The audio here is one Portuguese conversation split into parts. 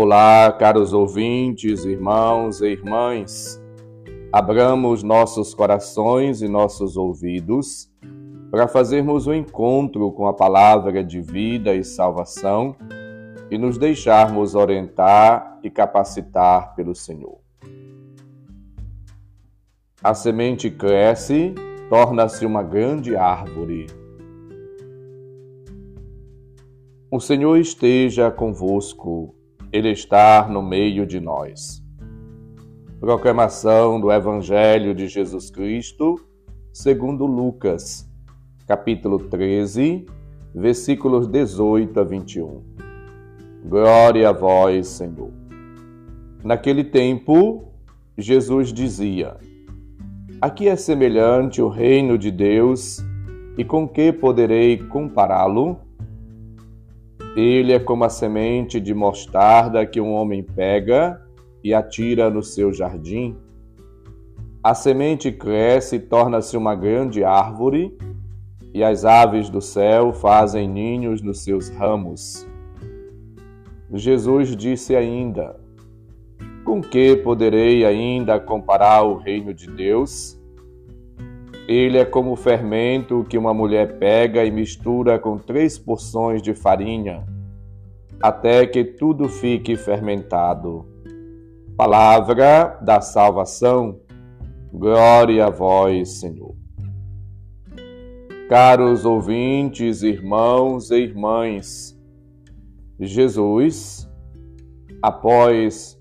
Olá, caros ouvintes, irmãos e irmãs. Abramos nossos corações e nossos ouvidos para fazermos o um encontro com a palavra de vida e salvação e nos deixarmos orientar e capacitar pelo Senhor. A semente cresce, torna-se uma grande árvore. O Senhor esteja convosco, Ele está no meio de nós. Proclamação do Evangelho de Jesus Cristo, segundo Lucas, capítulo 13, versículos 18 a 21. Glória a vós, Senhor. Naquele tempo, Jesus dizia: Aqui é semelhante o reino de Deus, e com que poderei compará-lo? Ele é como a semente de mostarda que um homem pega e atira no seu jardim. A semente cresce e torna-se uma grande árvore, e as aves do céu fazem ninhos nos seus ramos. Jesus disse ainda: Com que poderei ainda comparar o reino de Deus? Ele é como o fermento que uma mulher pega e mistura com três porções de farinha, até que tudo fique fermentado. Palavra da salvação, glória a vós, Senhor. Caros ouvintes, irmãos e irmãs, Jesus, após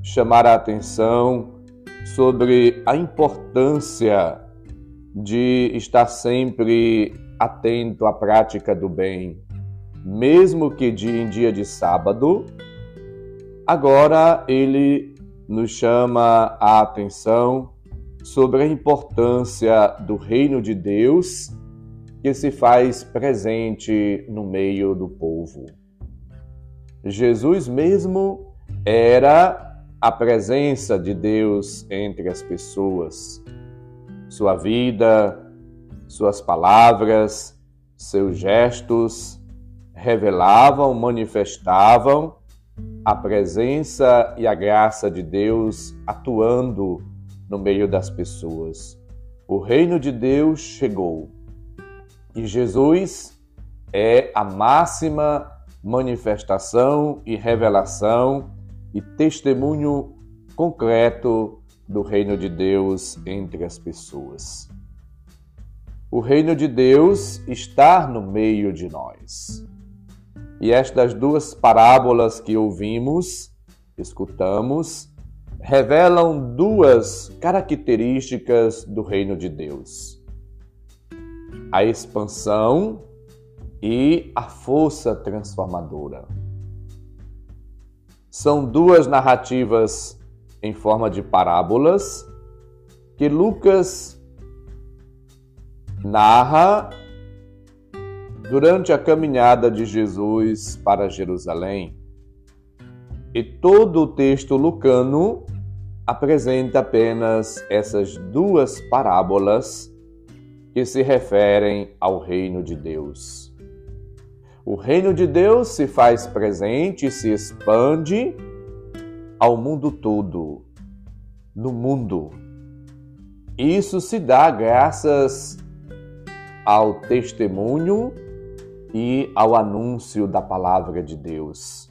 chamar a atenção sobre a importância de estar sempre atento à prática do bem, mesmo que em dia de sábado, agora ele nos chama a atenção sobre a importância do reino de Deus que se faz presente no meio do povo. Jesus mesmo era a presença de Deus entre as pessoas sua vida, suas palavras, seus gestos revelavam, manifestavam a presença e a graça de Deus atuando no meio das pessoas. O reino de Deus chegou e Jesus é a máxima manifestação e revelação e testemunho concreto do reino de Deus entre as pessoas. O reino de Deus está no meio de nós. E estas duas parábolas que ouvimos, escutamos, revelam duas características do reino de Deus: a expansão e a força transformadora. São duas narrativas em forma de parábolas que Lucas narra durante a caminhada de Jesus para Jerusalém. E todo o texto lucano apresenta apenas essas duas parábolas que se referem ao reino de Deus. O reino de Deus se faz presente, se expande ao mundo todo, no mundo. Isso se dá graças ao testemunho e ao anúncio da palavra de Deus.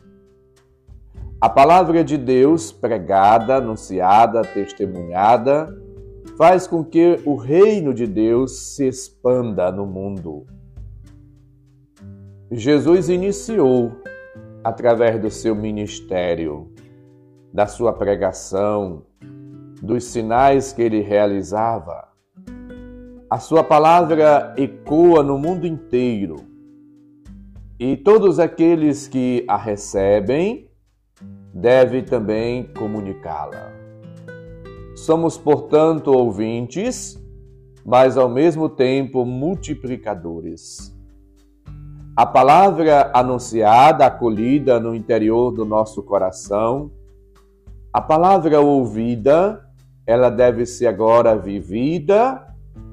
A palavra de Deus, pregada, anunciada, testemunhada, faz com que o reino de Deus se expanda no mundo. Jesus iniciou, através do seu ministério, da sua pregação, dos sinais que ele realizava. A sua palavra ecoa no mundo inteiro e todos aqueles que a recebem devem também comunicá-la. Somos, portanto, ouvintes, mas ao mesmo tempo multiplicadores. A palavra anunciada, acolhida no interior do nosso coração, a palavra ouvida, ela deve ser agora vivida,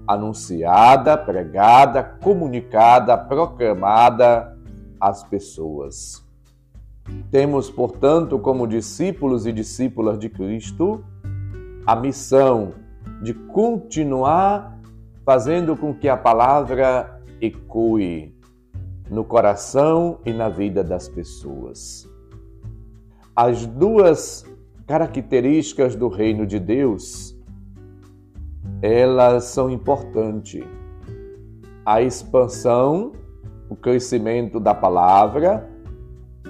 anunciada, pregada, comunicada, proclamada às pessoas. Temos, portanto, como discípulos e discípulas de Cristo, a missão de continuar fazendo com que a palavra ecoe no coração e na vida das pessoas. As duas características do reino de Deus, elas são importantes. A expansão, o crescimento da palavra,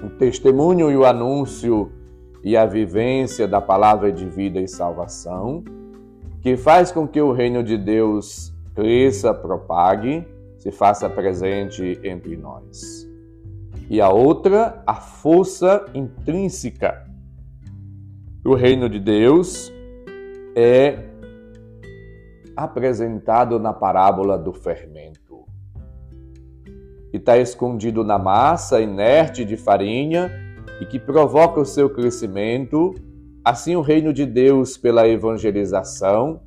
o testemunho e o anúncio e a vivência da palavra de vida e salvação, que faz com que o reino de Deus cresça, propague, se faça presente entre nós. E a outra, a força intrínseca. O reino de Deus é apresentado na parábola do fermento. Que está escondido na massa inerte de farinha e que provoca o seu crescimento. Assim, o reino de Deus, pela evangelização,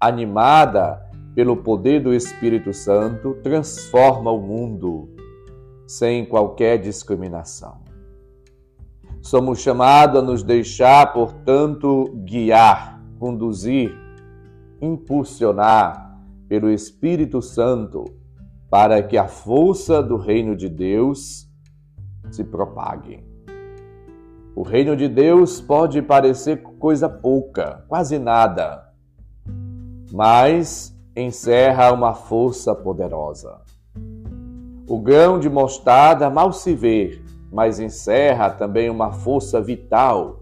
animada pelo poder do Espírito Santo, transforma o mundo sem qualquer discriminação. Somos chamados a nos deixar, portanto, guiar, conduzir, impulsionar pelo Espírito Santo para que a força do reino de Deus se propague. O reino de Deus pode parecer coisa pouca, quase nada, mas encerra uma força poderosa. O grão de mostarda mal se vê, mas encerra também uma força vital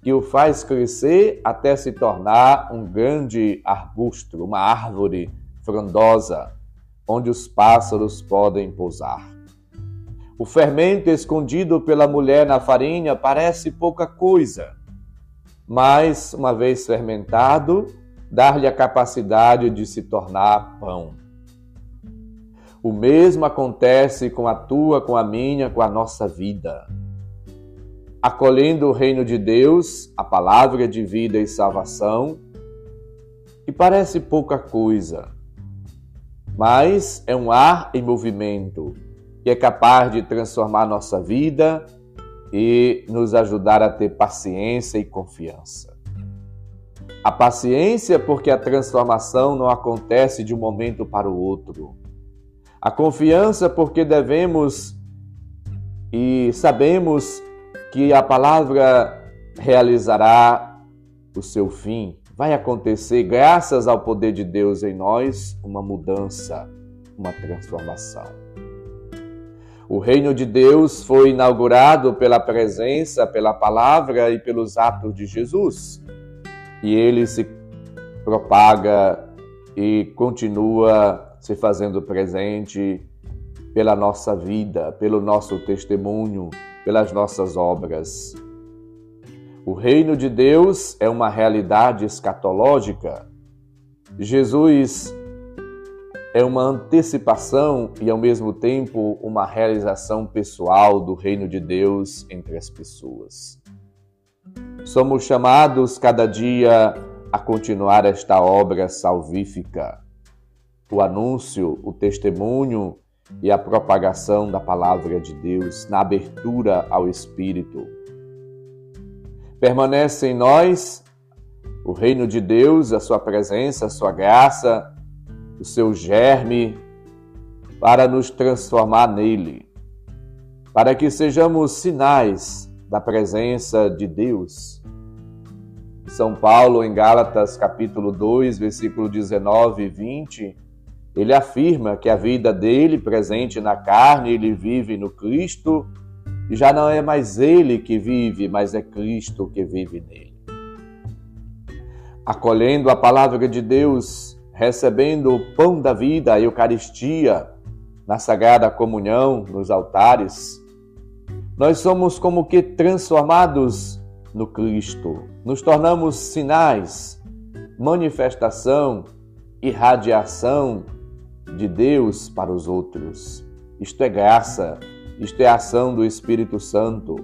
que o faz crescer até se tornar um grande arbusto, uma árvore frondosa, onde os pássaros podem pousar. O fermento escondido pela mulher na farinha parece pouca coisa, mas, uma vez fermentado, dar-lhe a capacidade de se tornar pão. O mesmo acontece com a tua, com a minha, com a nossa vida. Acolhendo o reino de Deus, a palavra de vida e salvação, que parece pouca coisa, mas é um ar em movimento que é capaz de transformar nossa vida e nos ajudar a ter paciência e confiança. A paciência, porque a transformação não acontece de um momento para o outro. A confiança, porque devemos e sabemos que a palavra realizará o seu fim. Vai acontecer, graças ao poder de Deus em nós, uma mudança, uma transformação. O reino de Deus foi inaugurado pela presença, pela palavra e pelos atos de Jesus e ele se propaga e continua se fazendo presente pela nossa vida, pelo nosso testemunho, pelas nossas obras. O reino de Deus é uma realidade escatológica. Jesus é uma antecipação e, ao mesmo tempo, uma realização pessoal do reino de Deus entre as pessoas. Somos chamados cada dia a continuar esta obra salvífica, o anúncio, o testemunho e a propagação da palavra de Deus na abertura ao Espírito. Permanece em nós o reino de Deus, a sua presença, a sua graça, o seu germe, para nos transformar nele, para que sejamos sinais da presença de Deus. São Paulo, em Gálatas, capítulo 2, versículo 19 e 20, ele afirma que a vida dele, presente na carne, ele vive no Cristo, e já não é mais ele que vive, mas é Cristo que vive nele. Acolhendo a palavra de Deus, recebendo o pão da vida, a Eucaristia, na Sagrada Comunhão, nos altares, nós somos como que transformados no Cristo. Nos tornamos sinais, manifestação, irradiação de Deus para os outros. Isto é graça, isto é ação do Espírito Santo.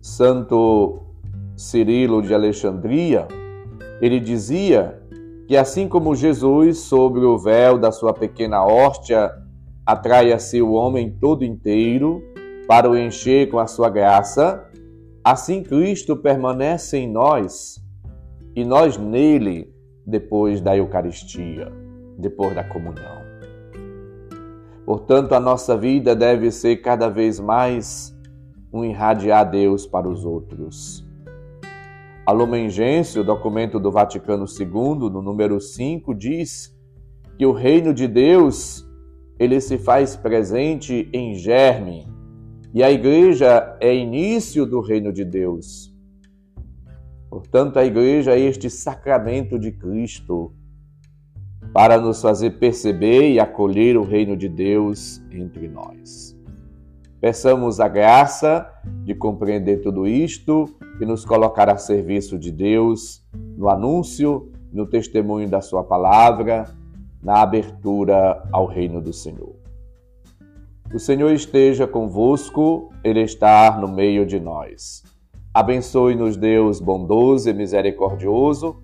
Santo Cirilo de Alexandria, ele dizia que assim como Jesus, sobre o véu da sua pequena hóstia, atrai a si o homem todo inteiro, para o encher com a sua graça, assim Cristo permanece em nós e nós nele depois da Eucaristia, depois da comunhão. Portanto, a nossa vida deve ser cada vez mais um irradiar Deus para os outros. A Lumen Gentium, documento do Vaticano II, no número 5, diz que o reino de Deus ele se faz presente em germe, e a igreja é início do reino de Deus. Portanto, a igreja é este sacramento de Cristo para nos fazer perceber e acolher o reino de Deus entre nós. Peçamos a graça de compreender tudo isto e nos colocar a serviço de Deus no anúncio, no testemunho da Sua palavra, na abertura ao reino do Senhor. O Senhor esteja convosco, Ele está no meio de nós. Abençoe-nos, Deus bondoso e misericordioso,